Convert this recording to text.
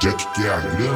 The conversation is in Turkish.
Jack geldi.